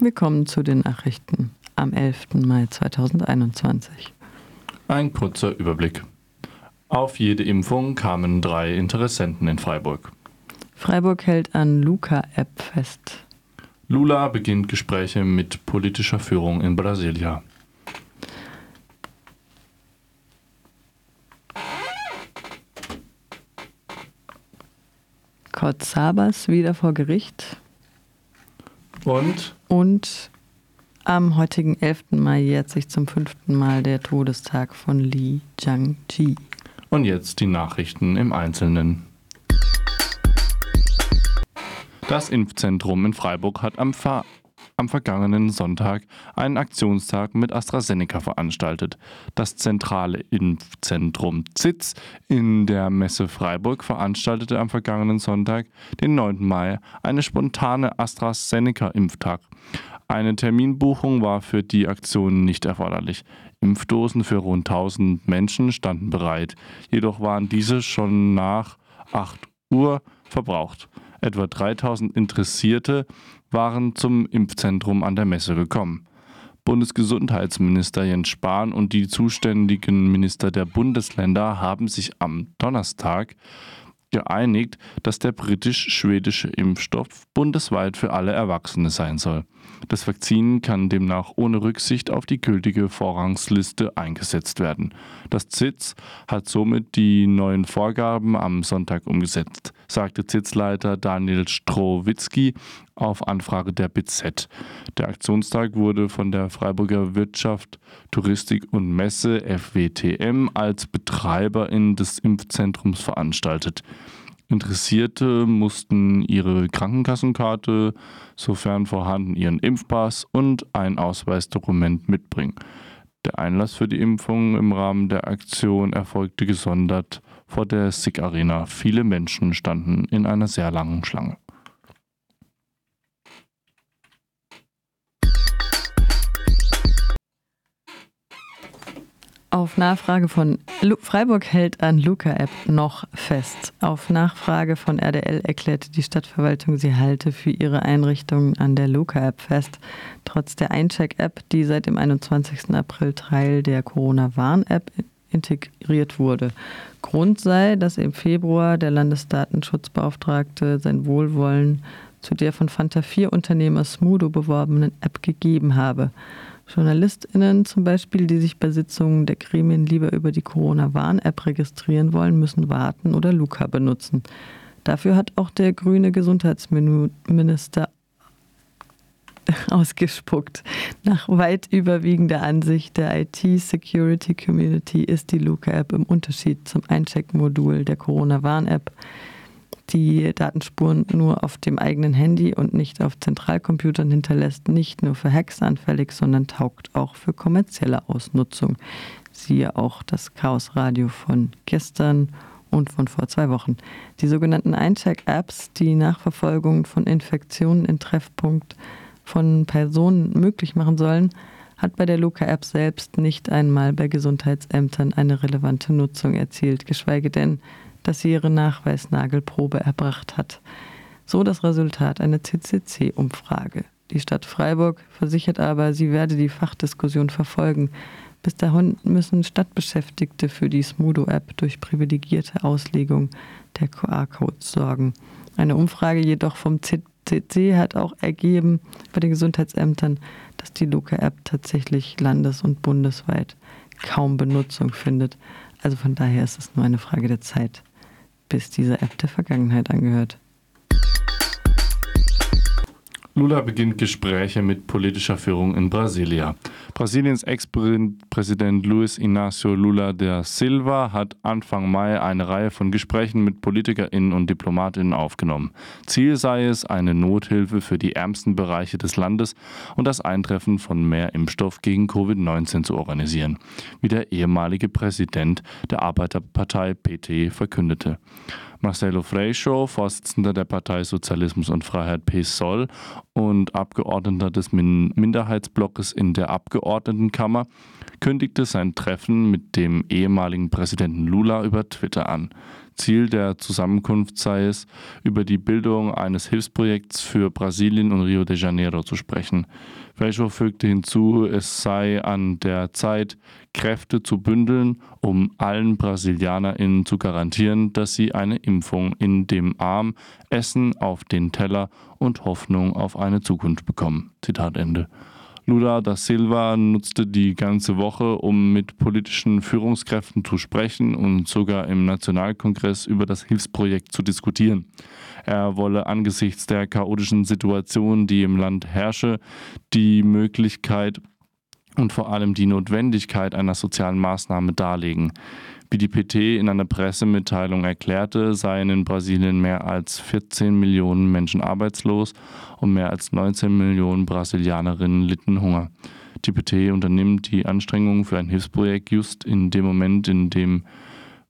Wir kommen zu den Nachrichten am 11. Mai 2021. Ein kurzer Überblick. Auf jede Impfung kamen drei Interessenten in Freiburg. Freiburg hält an Luca-App fest. Lula beginnt Gespräche mit politischer Führung in Brasilia. Kurt Sabas wieder vor Gericht. Und? Und am heutigen 11. Mai jährt sich zum fünften Mal der Todestag von Li Jiangji. Und jetzt die Nachrichten im Einzelnen. Das Impfzentrum in Freiburg hat am, Ver am vergangenen Sonntag einen Aktionstag mit AstraZeneca veranstaltet. Das zentrale Impfzentrum ZITZ in der Messe Freiburg veranstaltete am vergangenen Sonntag, den 9. Mai, eine spontane AstraZeneca-Impftag. Eine Terminbuchung war für die Aktion nicht erforderlich. Impfdosen für rund 1000 Menschen standen bereit, jedoch waren diese schon nach 8 Uhr verbraucht. Etwa 3000 Interessierte waren zum Impfzentrum an der Messe gekommen. Bundesgesundheitsminister Jens Spahn und die zuständigen Minister der Bundesländer haben sich am Donnerstag geeinigt, dass der britisch-schwedische Impfstoff bundesweit für alle Erwachsene sein soll. Das Vakzin kann demnach ohne Rücksicht auf die gültige Vorrangsliste eingesetzt werden. Das ZITZ hat somit die neuen Vorgaben am Sonntag umgesetzt, sagte ZITZ-Leiter Daniel Strowitzki auf Anfrage der BZ. Der Aktionstag wurde von der Freiburger Wirtschaft, Touristik und Messe FWTM als Betreiberin des Impfzentrums veranstaltet. Interessierte mussten ihre Krankenkassenkarte, sofern vorhanden ihren Impfpass und ein Ausweisdokument mitbringen. Der Einlass für die Impfung im Rahmen der Aktion erfolgte gesondert vor der SIG Arena. Viele Menschen standen in einer sehr langen Schlange. Auf Nachfrage von Lu Freiburg hält an Luca-App noch fest. Auf Nachfrage von RDL erklärte die Stadtverwaltung, sie halte für ihre Einrichtungen an der Luca-App fest. Trotz der Eincheck-App, die seit dem 21. April Teil der Corona-Warn-App integriert wurde. Grund sei, dass im Februar der Landesdatenschutzbeauftragte sein Wohlwollen zu der von Fanta 4 Unternehmer Smudo beworbenen App gegeben habe. JournalistInnen zum Beispiel, die sich bei Sitzungen der Gremien lieber über die Corona-Warn-App registrieren wollen, müssen warten oder Luca benutzen. Dafür hat auch der grüne Gesundheitsminister ausgespuckt. Nach weit überwiegender Ansicht der IT-Security-Community ist die Luca-App im Unterschied zum Eincheck-Modul der Corona-Warn-App die Datenspuren nur auf dem eigenen Handy und nicht auf Zentralcomputern hinterlässt, nicht nur für Hacks anfällig, sondern taugt auch für kommerzielle Ausnutzung. Siehe auch das Chaos Radio von gestern und von vor zwei Wochen. Die sogenannten Eincheck-Apps, die Nachverfolgung von Infektionen in Treffpunkt von Personen möglich machen sollen, hat bei der Luca-App selbst nicht einmal bei Gesundheitsämtern eine relevante Nutzung erzielt, geschweige denn, dass sie ihre Nachweisnagelprobe erbracht hat. So das Resultat einer CCC-Umfrage. Die Stadt Freiburg versichert aber, sie werde die Fachdiskussion verfolgen. Bis dahin müssen Stadtbeschäftigte für die Smudo-App durch privilegierte Auslegung der QR-Codes sorgen. Eine Umfrage jedoch vom CCC hat auch ergeben bei den Gesundheitsämtern, dass die Luca-App tatsächlich landes- und bundesweit kaum Benutzung findet. Also von daher ist es nur eine Frage der Zeit bis diese App der Vergangenheit angehört. Lula beginnt Gespräche mit politischer Führung in Brasilia. Brasiliens Ex-Präsident Luiz Inácio Lula da Silva hat Anfang Mai eine Reihe von Gesprächen mit PolitikerInnen und DiplomatInnen aufgenommen. Ziel sei es, eine Nothilfe für die ärmsten Bereiche des Landes und das Eintreffen von mehr Impfstoff gegen Covid-19 zu organisieren, wie der ehemalige Präsident der Arbeiterpartei PT verkündete. Marcelo Freixo, Vorsitzender der Partei Sozialismus und Freiheit PSOL und Abgeordneter des Minderheitsblocks in der Abgeordnetenkammer, kündigte sein Treffen mit dem ehemaligen Präsidenten Lula über Twitter an. Ziel der Zusammenkunft sei es, über die Bildung eines Hilfsprojekts für Brasilien und Rio de Janeiro zu sprechen. Fecho fügte hinzu, es sei an der Zeit, Kräfte zu bündeln, um allen BrasilianerInnen zu garantieren, dass sie eine Impfung in dem Arm, Essen auf den Teller und Hoffnung auf eine Zukunft bekommen. Zitat Ende. Lula da Silva nutzte die ganze Woche, um mit politischen Führungskräften zu sprechen und sogar im Nationalkongress über das Hilfsprojekt zu diskutieren. Er wolle angesichts der chaotischen Situation, die im Land herrsche, die Möglichkeit und vor allem die Notwendigkeit einer sozialen Maßnahme darlegen. Wie die PT in einer Pressemitteilung erklärte, seien in Brasilien mehr als 14 Millionen Menschen arbeitslos und mehr als 19 Millionen Brasilianerinnen litten Hunger. Die PT unternimmt die Anstrengungen für ein Hilfsprojekt just in dem Moment, in dem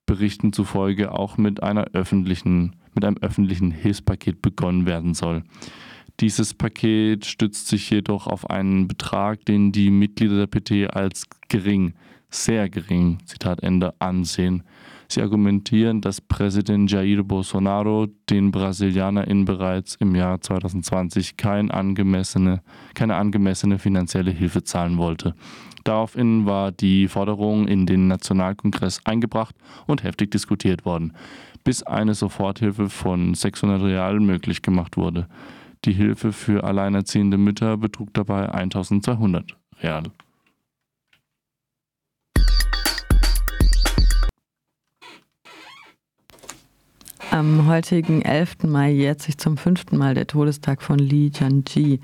Berichten zufolge auch mit einer öffentlichen, mit einem öffentlichen Hilfspaket begonnen werden soll. Dieses Paket stützt sich jedoch auf einen Betrag, den die Mitglieder der PT als gering sehr gering, Zitat Ende, ansehen. Sie argumentieren, dass Präsident Jair Bolsonaro den BrasilianerInnen bereits im Jahr 2020 kein angemessene, keine angemessene finanzielle Hilfe zahlen wollte. Daraufhin war die Forderung in den Nationalkongress eingebracht und heftig diskutiert worden, bis eine Soforthilfe von 600 Real möglich gemacht wurde. Die Hilfe für alleinerziehende Mütter betrug dabei 1200 Real. Am heutigen 11. Mai jährt sich zum fünften Mal der Todestag von Li Jianji.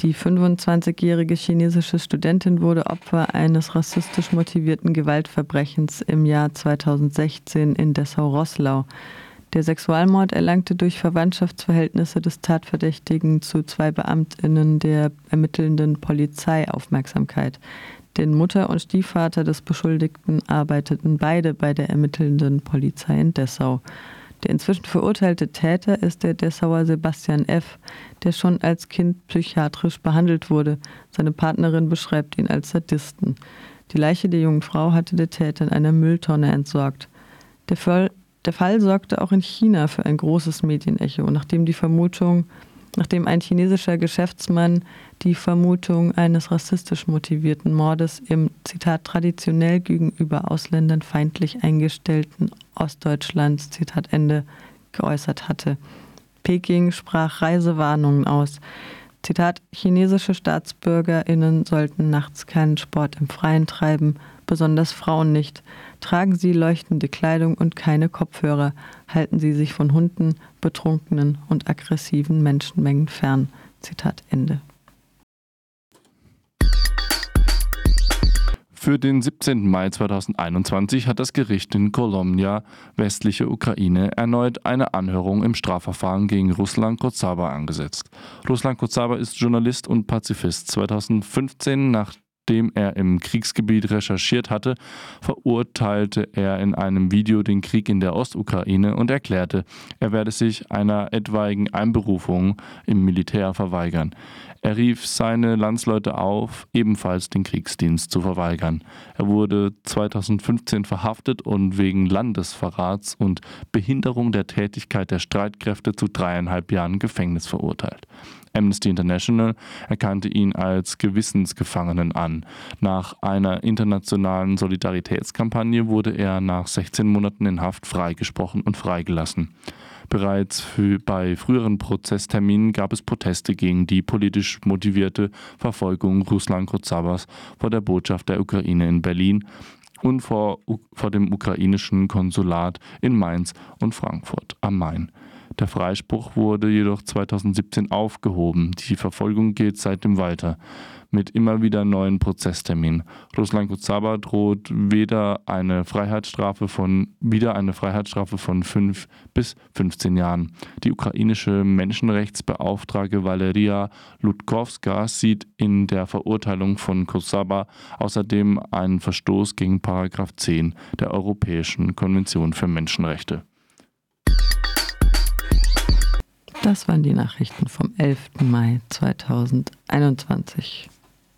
Die 25-jährige chinesische Studentin wurde Opfer eines rassistisch motivierten Gewaltverbrechens im Jahr 2016 in Dessau-Rosslau. Der Sexualmord erlangte durch Verwandtschaftsverhältnisse des Tatverdächtigen zu zwei Beamtinnen der ermittelnden Polizei Aufmerksamkeit. Denn Mutter und Stiefvater des Beschuldigten arbeiteten beide bei der ermittelnden Polizei in Dessau. Der inzwischen verurteilte Täter ist der Dessauer Sebastian F., der schon als Kind psychiatrisch behandelt wurde. Seine Partnerin beschreibt ihn als Sadisten. Die Leiche der jungen Frau hatte der Täter in einer Mülltonne entsorgt. Der Fall, der Fall sorgte auch in China für ein großes Medienecho, nachdem die Vermutung nachdem ein chinesischer Geschäftsmann die Vermutung eines rassistisch motivierten Mordes im Zitat traditionell gegenüber Ausländern feindlich eingestellten Ostdeutschlands Zitat Ende geäußert hatte. Peking sprach Reisewarnungen aus. Zitat chinesische Staatsbürgerinnen sollten nachts keinen Sport im Freien treiben, besonders Frauen nicht. Tragen Sie leuchtende Kleidung und keine Kopfhörer. Halten Sie sich von Hunden, betrunkenen und aggressiven Menschenmengen fern. Zitat Ende. Für den 17. Mai 2021 hat das Gericht in Kolomnia, westliche Ukraine, erneut eine Anhörung im Strafverfahren gegen Ruslan Kotzaba angesetzt. Ruslan Kotzaba ist Journalist und Pazifist. 2015, nach nachdem er im Kriegsgebiet recherchiert hatte, verurteilte er in einem Video den Krieg in der Ostukraine und erklärte, er werde sich einer etwaigen Einberufung im Militär verweigern. Er rief seine Landsleute auf, ebenfalls den Kriegsdienst zu verweigern. Er wurde 2015 verhaftet und wegen Landesverrats und Behinderung der Tätigkeit der Streitkräfte zu dreieinhalb Jahren Gefängnis verurteilt. Amnesty International erkannte ihn als Gewissensgefangenen an. Nach einer internationalen Solidaritätskampagne wurde er nach 16 Monaten in Haft freigesprochen und freigelassen. Bereits bei früheren Prozessterminen gab es Proteste gegen die politisch motivierte Verfolgung Ruslan Kozabas vor der Botschaft der Ukraine in Berlin und vor, vor dem ukrainischen Konsulat in Mainz und Frankfurt am Main. Der Freispruch wurde jedoch 2017 aufgehoben. Die Verfolgung geht seitdem weiter mit immer wieder neuen Prozessterminen. Ruslan Kutsaba droht weder eine Freiheitsstrafe von, wieder eine Freiheitsstrafe von 5 bis 15 Jahren. Die ukrainische Menschenrechtsbeauftragte Valeria Lutkowska sieht in der Verurteilung von Kutsaba außerdem einen Verstoß gegen Paragraph 10 der Europäischen Konvention für Menschenrechte. Das waren die Nachrichten vom 11. Mai 2021.